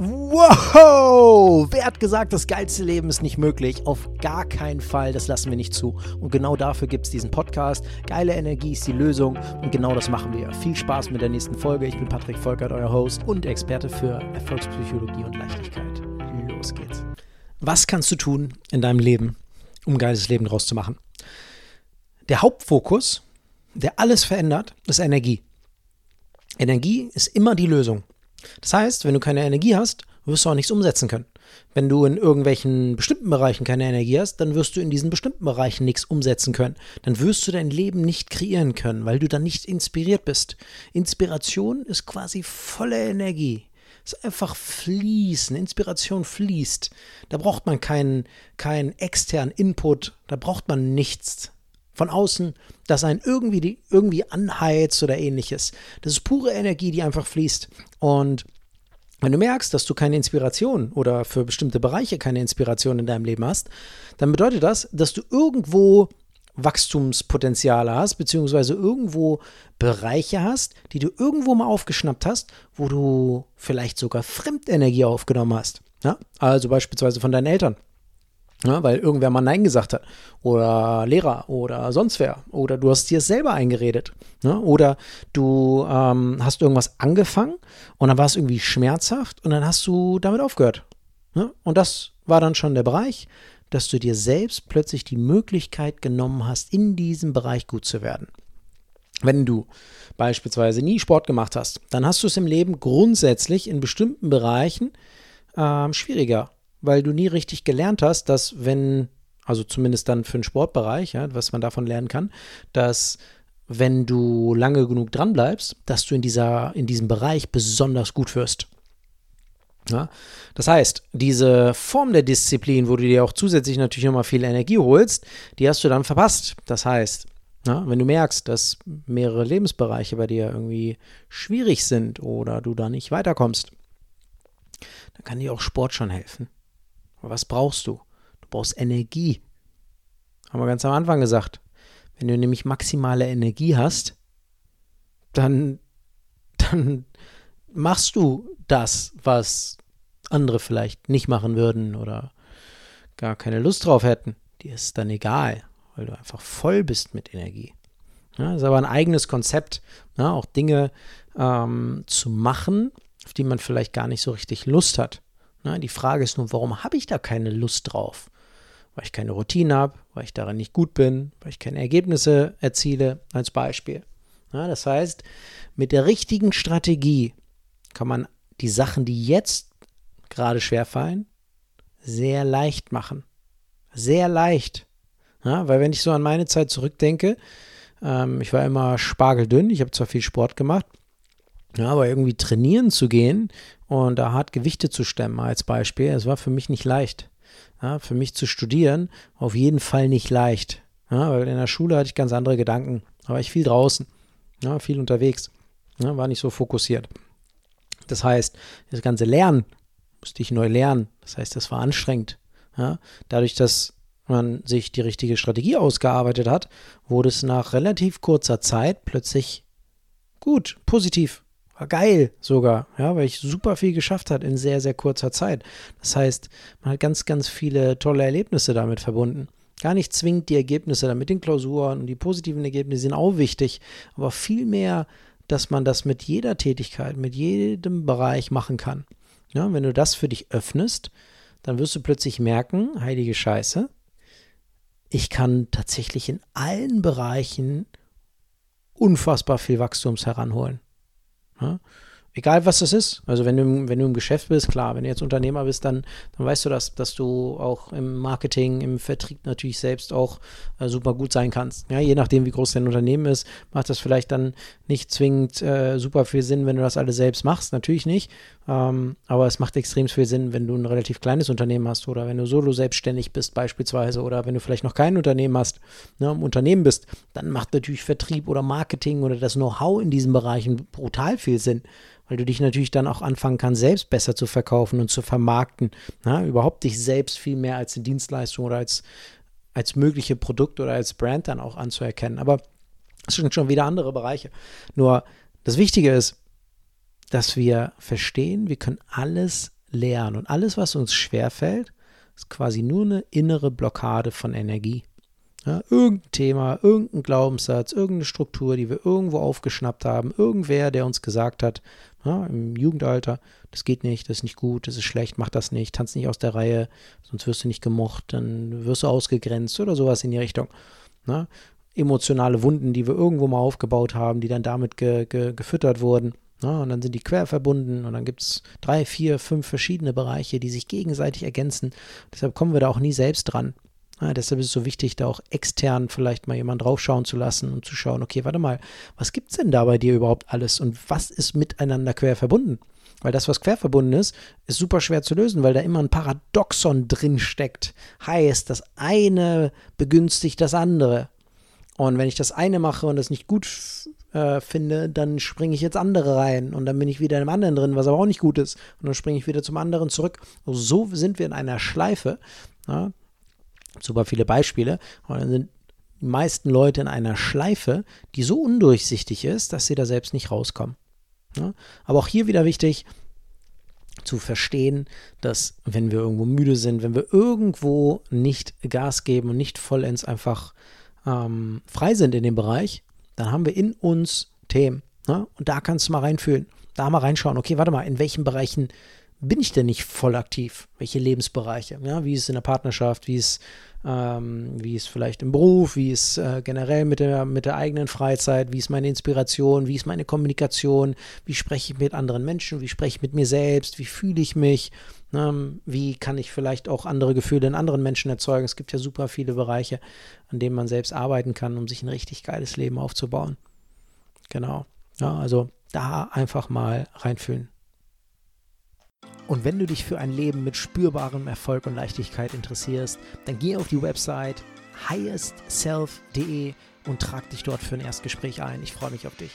Wow! Wer hat gesagt, das geilste Leben ist nicht möglich? Auf gar keinen Fall, das lassen wir nicht zu. Und genau dafür gibt es diesen Podcast. Geile Energie ist die Lösung und genau das machen wir. Viel Spaß mit der nächsten Folge. Ich bin Patrick Volkert, euer Host und Experte für Erfolgspsychologie und Leichtigkeit. Los geht's. Was kannst du tun in deinem Leben, um ein geiles Leben draus zu machen? Der Hauptfokus, der alles verändert, ist Energie. Energie ist immer die Lösung. Das heißt, wenn du keine Energie hast, wirst du auch nichts umsetzen können. Wenn du in irgendwelchen bestimmten Bereichen keine Energie hast, dann wirst du in diesen bestimmten Bereichen nichts umsetzen können. Dann wirst du dein Leben nicht kreieren können, weil du dann nicht inspiriert bist. Inspiration ist quasi volle Energie. Es ist einfach fließen. Inspiration fließt. Da braucht man keinen, keinen externen Input. Da braucht man nichts von außen, das einen irgendwie, irgendwie anheizt oder ähnliches. Das ist pure Energie, die einfach fließt. Und wenn du merkst, dass du keine Inspiration oder für bestimmte Bereiche keine Inspiration in deinem Leben hast, dann bedeutet das, dass du irgendwo Wachstumspotenziale hast, beziehungsweise irgendwo Bereiche hast, die du irgendwo mal aufgeschnappt hast, wo du vielleicht sogar Fremdenergie aufgenommen hast. Ja? Also beispielsweise von deinen Eltern. Ja, weil irgendwer mal Nein gesagt hat. Oder Lehrer oder sonst wer. Oder du hast dir es selber eingeredet. Ja, oder du ähm, hast irgendwas angefangen und dann war es irgendwie schmerzhaft und dann hast du damit aufgehört. Ja, und das war dann schon der Bereich, dass du dir selbst plötzlich die Möglichkeit genommen hast, in diesem Bereich gut zu werden. Wenn du beispielsweise nie Sport gemacht hast, dann hast du es im Leben grundsätzlich in bestimmten Bereichen ähm, schwieriger weil du nie richtig gelernt hast, dass wenn, also zumindest dann für den Sportbereich, ja, was man davon lernen kann, dass wenn du lange genug dran bleibst, dass du in, dieser, in diesem Bereich besonders gut wirst. Ja? Das heißt, diese Form der Disziplin, wo du dir auch zusätzlich natürlich nochmal viel Energie holst, die hast du dann verpasst. Das heißt, ja, wenn du merkst, dass mehrere Lebensbereiche bei dir irgendwie schwierig sind oder du da nicht weiterkommst, dann kann dir auch Sport schon helfen. Was brauchst du? Du brauchst Energie. Haben wir ganz am Anfang gesagt. Wenn du nämlich maximale Energie hast, dann, dann machst du das, was andere vielleicht nicht machen würden oder gar keine Lust drauf hätten. Dir ist dann egal, weil du einfach voll bist mit Energie. Ja, das ist aber ein eigenes Konzept, ja, auch Dinge ähm, zu machen, auf die man vielleicht gar nicht so richtig Lust hat. Na, die Frage ist nun, warum habe ich da keine Lust drauf? Weil ich keine Routine habe, weil ich daran nicht gut bin, weil ich keine Ergebnisse erziele, als Beispiel. Ja, das heißt, mit der richtigen Strategie kann man die Sachen, die jetzt gerade schwerfallen, sehr leicht machen. Sehr leicht. Ja, weil wenn ich so an meine Zeit zurückdenke, ähm, ich war immer spargeldünn, ich habe zwar viel Sport gemacht, ja, aber irgendwie trainieren zu gehen und da hart Gewichte zu stemmen als Beispiel, es war für mich nicht leicht. Ja, für mich zu studieren, auf jeden Fall nicht leicht. Ja, weil in der Schule hatte ich ganz andere Gedanken. Da war ich viel draußen, ja, viel unterwegs, ja, war nicht so fokussiert. Das heißt, das ganze Lernen musste ich neu lernen. Das heißt, das war anstrengend. Ja, dadurch, dass man sich die richtige Strategie ausgearbeitet hat, wurde es nach relativ kurzer Zeit plötzlich gut, positiv, war geil sogar, ja, weil ich super viel geschafft hat in sehr, sehr kurzer Zeit. Das heißt, man hat ganz, ganz viele tolle Erlebnisse damit verbunden. Gar nicht zwingend die Ergebnisse damit den Klausuren und die positiven Ergebnisse sind auch wichtig, aber vielmehr, dass man das mit jeder Tätigkeit, mit jedem Bereich machen kann. Ja, wenn du das für dich öffnest, dann wirst du plötzlich merken, heilige Scheiße, ich kann tatsächlich in allen Bereichen unfassbar viel Wachstums heranholen. Ja? Egal was das ist. Also wenn du, wenn du im Geschäft bist, klar, wenn du jetzt Unternehmer bist, dann, dann weißt du das, dass du auch im Marketing, im Vertrieb natürlich selbst auch äh, super gut sein kannst. Ja, je nachdem, wie groß dein Unternehmen ist, macht das vielleicht dann nicht zwingend äh, super viel Sinn, wenn du das alles selbst machst. Natürlich nicht. Ähm, aber es macht extrem viel Sinn, wenn du ein relativ kleines Unternehmen hast oder wenn du solo selbstständig bist beispielsweise oder wenn du vielleicht noch kein Unternehmen hast, ne, im Unternehmen bist, dann macht natürlich Vertrieb oder Marketing oder das Know-how in diesen Bereichen brutal viel Sinn, weil du dich natürlich dann auch anfangen kannst, selbst besser zu verkaufen und zu vermarkten, ne, überhaupt dich selbst viel mehr als eine Dienstleistung oder als, als mögliche Produkt oder als Brand dann auch anzuerkennen. Aber das sind schon wieder andere Bereiche. Nur das Wichtige ist, dass wir verstehen, wir können alles lernen. Und alles, was uns schwerfällt, ist quasi nur eine innere Blockade von Energie. Ja, irgendein Thema, irgendein Glaubenssatz, irgendeine Struktur, die wir irgendwo aufgeschnappt haben, irgendwer, der uns gesagt hat, ja, im Jugendalter, das geht nicht, das ist nicht gut, das ist schlecht, mach das nicht, tanz nicht aus der Reihe, sonst wirst du nicht gemocht, dann wirst du ausgegrenzt oder sowas in die Richtung. Ja, emotionale Wunden, die wir irgendwo mal aufgebaut haben, die dann damit ge, ge, gefüttert wurden. Ja, und dann sind die quer verbunden und dann gibt es drei, vier, fünf verschiedene Bereiche, die sich gegenseitig ergänzen. Deshalb kommen wir da auch nie selbst dran. Ja, deshalb ist es so wichtig, da auch extern vielleicht mal jemand draufschauen zu lassen und zu schauen, okay, warte mal, was gibt es denn da bei dir überhaupt alles und was ist miteinander quer verbunden? Weil das, was quer verbunden ist, ist super schwer zu lösen, weil da immer ein Paradoxon drin steckt. Heißt, das eine begünstigt das andere. Und wenn ich das eine mache und das nicht gut äh, finde, dann springe ich jetzt andere rein und dann bin ich wieder in einem anderen drin, was aber auch nicht gut ist. Und dann springe ich wieder zum anderen zurück. So sind wir in einer Schleife. Ja? Super viele Beispiele. Und dann sind die meisten Leute in einer Schleife, die so undurchsichtig ist, dass sie da selbst nicht rauskommen. Ja? Aber auch hier wieder wichtig, zu verstehen, dass wenn wir irgendwo müde sind, wenn wir irgendwo nicht Gas geben und nicht vollends einfach ähm, frei sind in dem Bereich, dann haben wir in uns Themen. Ne? Und da kannst du mal reinfühlen, da mal reinschauen, okay, warte mal, in welchen Bereichen bin ich denn nicht voll aktiv? Welche Lebensbereiche? Ja, wie ist es in der Partnerschaft? Wie ist, ähm, wie ist vielleicht im Beruf? Wie ist äh, generell mit der, mit der eigenen Freizeit? Wie ist meine Inspiration? Wie ist meine Kommunikation? Wie spreche ich mit anderen Menschen? Wie spreche ich mit mir selbst? Wie fühle ich mich? Ähm, wie kann ich vielleicht auch andere Gefühle in anderen Menschen erzeugen? Es gibt ja super viele Bereiche, an denen man selbst arbeiten kann, um sich ein richtig geiles Leben aufzubauen. Genau. Ja, also da einfach mal reinfühlen. Und wenn du dich für ein Leben mit spürbarem Erfolg und Leichtigkeit interessierst, dann geh auf die Website highestself.de und trag dich dort für ein Erstgespräch ein. Ich freue mich auf dich.